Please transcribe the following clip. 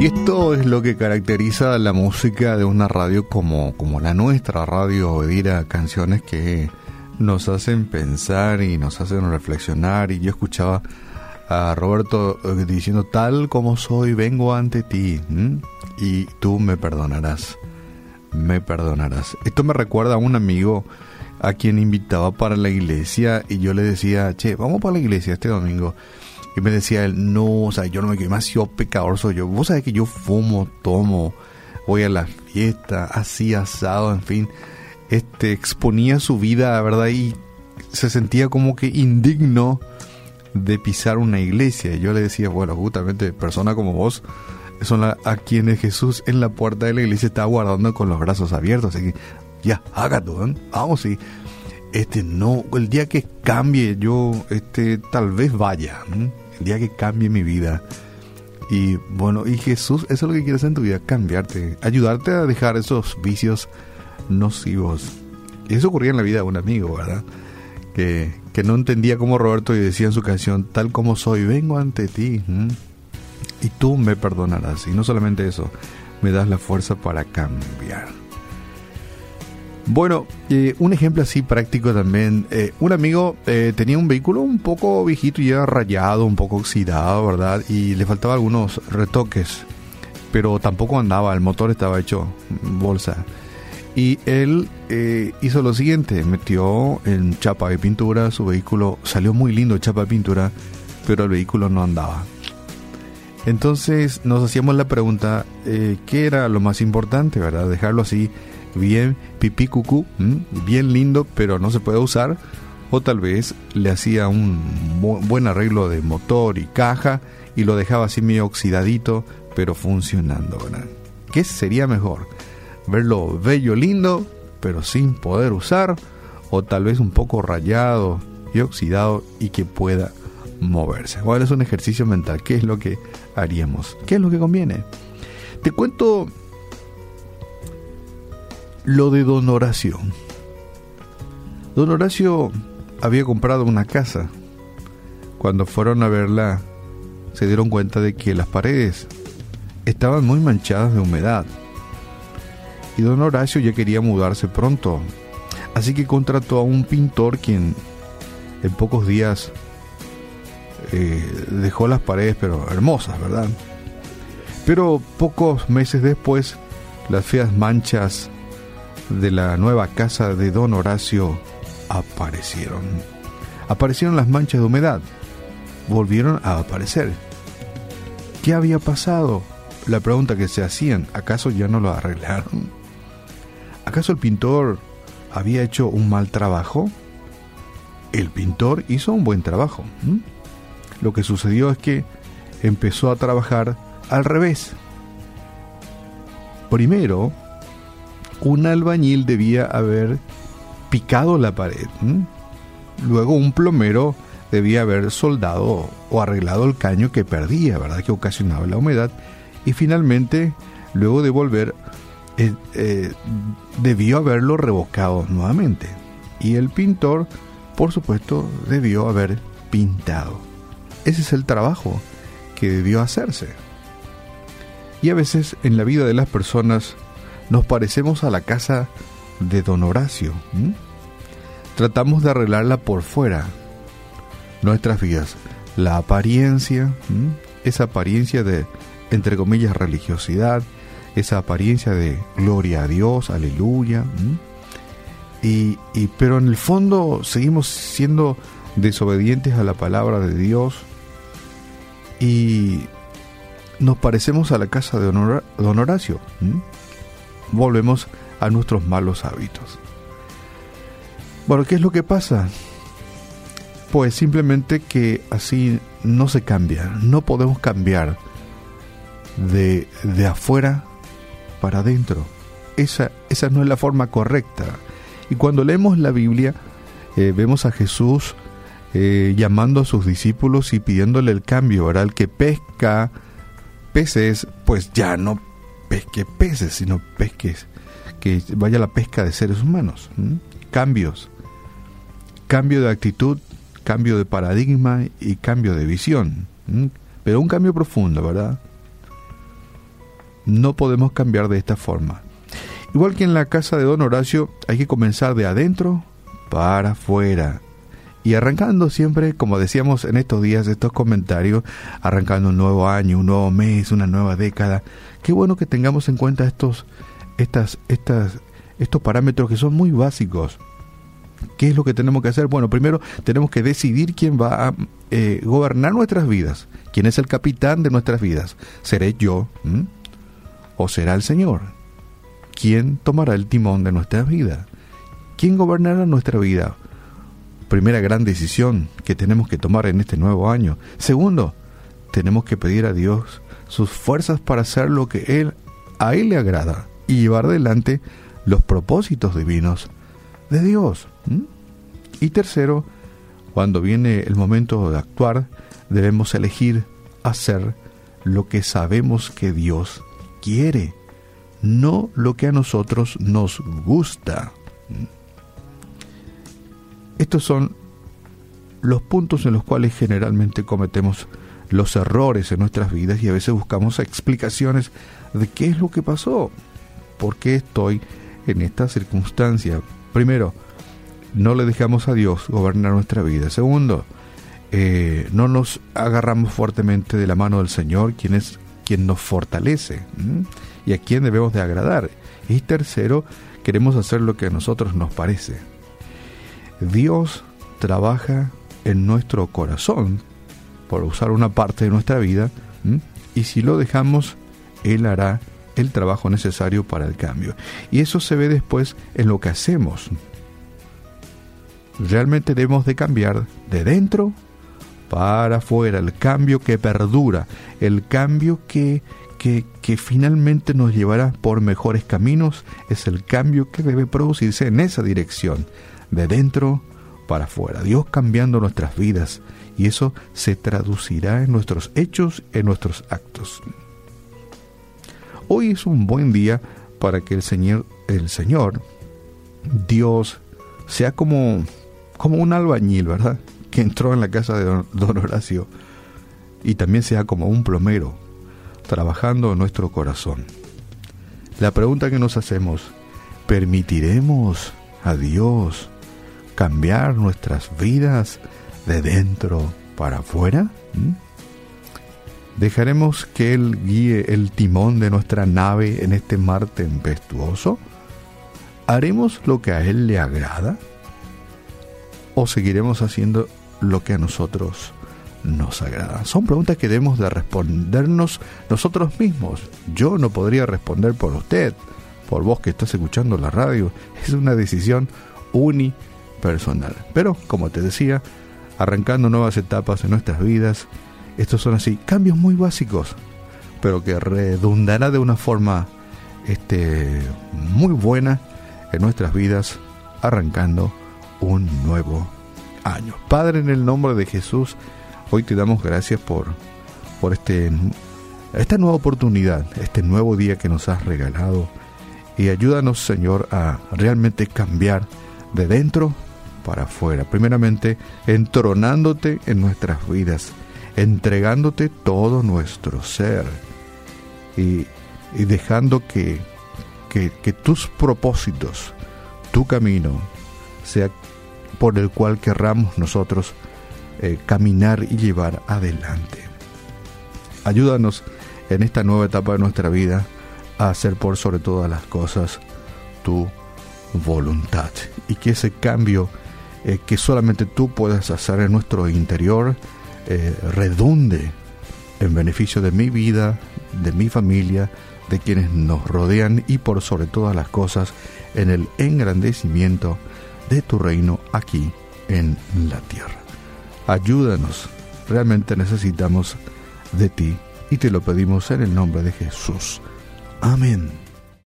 Y esto es lo que caracteriza la música de una radio como, como la nuestra, Radio Obedira, canciones que nos hacen pensar y nos hacen reflexionar. Y yo escuchaba a Roberto eh, diciendo, tal como soy, vengo ante ti y tú me perdonarás, me perdonarás. Esto me recuerda a un amigo a quien invitaba para la iglesia y yo le decía, che, vamos para la iglesia este domingo. Y me decía él, no, o sea, yo no me quiero más, yo pecador soy. Vos sabés que yo fumo, tomo, voy a la fiesta, así asado, en fin. Este, exponía su vida, ¿verdad? Y se sentía como que indigno de pisar una iglesia. Y yo le decía, bueno, justamente personas como vos son a quienes Jesús en la puerta de la iglesia está guardando con los brazos abiertos. Así que ya, hágalo, ¿eh? vamos y este no, el día que cambie yo, este tal vez vaya día que cambie mi vida. Y bueno, y Jesús, eso es lo que quieres en tu vida, cambiarte, ayudarte a dejar esos vicios nocivos. Y eso ocurría en la vida de un amigo, ¿verdad? Que, que no entendía como Roberto y decía en su canción, tal como soy, vengo ante ti. Y tú me perdonarás. Y no solamente eso, me das la fuerza para cambiar. Bueno, eh, un ejemplo así práctico también. Eh, un amigo eh, tenía un vehículo un poco viejito y ya rayado, un poco oxidado, ¿verdad? Y le faltaba algunos retoques, pero tampoco andaba, el motor estaba hecho bolsa. Y él hizo lo siguiente, metió en chapa de pintura su vehículo, salió muy lindo chapa de pintura, pero el vehículo no andaba. Entonces nos hacíamos la pregunta, ¿qué era lo más importante, verdad? Dejarlo así bien pipí cucú, bien lindo, pero no se puede usar. O tal vez le hacía un buen arreglo de motor y caja y lo dejaba así medio oxidadito, pero funcionando. ¿verdad? ¿Qué sería mejor? ¿Verlo bello, lindo, pero sin poder usar? ¿O tal vez un poco rayado y oxidado y que pueda moverse? Bueno, es un ejercicio mental. ¿Qué es lo que haríamos? ¿Qué es lo que conviene? Te cuento lo de don Horacio. Don Horacio había comprado una casa. Cuando fueron a verla, se dieron cuenta de que las paredes estaban muy manchadas de humedad. Y don Horacio ya quería mudarse pronto. Así que contrató a un pintor quien en pocos días eh, dejó las paredes, pero hermosas, ¿verdad? Pero pocos meses después, las feas manchas de la nueva casa de don Horacio aparecieron. Aparecieron las manchas de humedad. Volvieron a aparecer. ¿Qué había pasado? La pregunta que se hacían, ¿acaso ya no lo arreglaron? ¿Acaso el pintor había hecho un mal trabajo? El pintor hizo un buen trabajo. Lo que sucedió es que empezó a trabajar al revés. Primero, un albañil debía haber picado la pared. Luego un plomero debía haber soldado o arreglado el caño que perdía, ¿verdad? Que ocasionaba la humedad. Y finalmente, luego de volver, eh, eh, debió haberlo revocado nuevamente. Y el pintor, por supuesto, debió haber pintado. Ese es el trabajo que debió hacerse. Y a veces en la vida de las personas nos parecemos a la casa de don Horacio. Tratamos de arreglarla por fuera, nuestras vidas. La apariencia, esa apariencia de, entre comillas, religiosidad, esa apariencia de gloria a Dios, aleluya. Y, pero en el fondo seguimos siendo desobedientes a la palabra de Dios y nos parecemos a la casa de don Horacio volvemos a nuestros malos hábitos. Bueno, ¿qué es lo que pasa? Pues simplemente que así no se cambia, no podemos cambiar de, de afuera para adentro. Esa, esa no es la forma correcta. Y cuando leemos la Biblia, eh, vemos a Jesús eh, llamando a sus discípulos y pidiéndole el cambio, ¿verdad? El que pesca peces, pues ya no pesque peces, sino pesques, que vaya la pesca de seres humanos. Cambios, cambio de actitud, cambio de paradigma y cambio de visión. Pero un cambio profundo, ¿verdad? no podemos cambiar de esta forma. Igual que en la casa de don Horacio, hay que comenzar de adentro para afuera. Y arrancando siempre, como decíamos en estos días, estos comentarios, arrancando un nuevo año, un nuevo mes, una nueva década, qué bueno que tengamos en cuenta estos, estas, estas, estos parámetros que son muy básicos. ¿Qué es lo que tenemos que hacer? Bueno, primero tenemos que decidir quién va a eh, gobernar nuestras vidas, quién es el capitán de nuestras vidas. ¿Seré yo o será el Señor? ¿Quién tomará el timón de nuestra vida? ¿Quién gobernará nuestra vida? Primera gran decisión que tenemos que tomar en este nuevo año. Segundo, tenemos que pedir a Dios sus fuerzas para hacer lo que él a él le agrada y llevar adelante los propósitos divinos de Dios. Y tercero, cuando viene el momento de actuar, debemos elegir hacer lo que sabemos que Dios quiere, no lo que a nosotros nos gusta. Estos son los puntos en los cuales generalmente cometemos los errores en nuestras vidas y a veces buscamos explicaciones de qué es lo que pasó, por qué estoy en esta circunstancia. Primero, no le dejamos a Dios gobernar nuestra vida. Segundo, eh, no nos agarramos fuertemente de la mano del Señor, quien es quien nos fortalece y a quien debemos de agradar. Y tercero, queremos hacer lo que a nosotros nos parece. Dios trabaja en nuestro corazón, por usar una parte de nuestra vida, y si lo dejamos, Él hará el trabajo necesario para el cambio. Y eso se ve después en lo que hacemos. Realmente debemos de cambiar de dentro para afuera, el cambio que perdura, el cambio que, que, que, finalmente nos llevará por mejores caminos, es el cambio que debe producirse en esa dirección, de dentro para afuera, Dios cambiando nuestras vidas, y eso se traducirá en nuestros hechos, en nuestros actos. Hoy es un buen día para que el Señor, el Señor, Dios, sea como, como un albañil, ¿verdad? Que entró en la casa de don, Horacio y también sea como un plomero, trabajando en nuestro corazón. La pregunta que nos hacemos, ¿permitiremos a Dios cambiar nuestras vidas de dentro para afuera? ¿Mm? ¿Dejaremos que Él guíe el timón de nuestra nave en este mar tempestuoso? ¿Haremos lo que a Él le agrada? ¿O seguiremos haciendo lo que a nosotros nos agrada? Son preguntas que debemos de respondernos nosotros mismos. Yo no podría responder por usted, por vos que estás escuchando la radio. Es una decisión unipersonal. Pero, como te decía, arrancando nuevas etapas en nuestras vidas, estos son así, cambios muy básicos, pero que redundará de una forma este, muy buena en nuestras vidas, arrancando un nuevo año. Padre, en el nombre de Jesús, hoy te damos gracias por, por este, esta nueva oportunidad, este nuevo día que nos has regalado. Y ayúdanos, Señor, a realmente cambiar de dentro para afuera. Primeramente, entronándote en nuestras vidas entregándote todo nuestro ser y, dejando que, que, tus propósitos, tu camino, sea por el cual querramos nosotros eh, caminar y llevar adelante. Ayúdanos en esta nueva etapa de nuestra vida a hacer por sobre todas las cosas tu voluntad y que ese cambio eh, que solamente tú puedes hacer en nuestro interior eh, redunde en beneficio de mi vida, de mi familia, de quienes nos rodean y por sobre todas las cosas en el engrandecimiento de tu reino aquí en la tierra. Ayúdanos, realmente necesitamos de ti y te lo pedimos en el nombre de Jesús. Amén.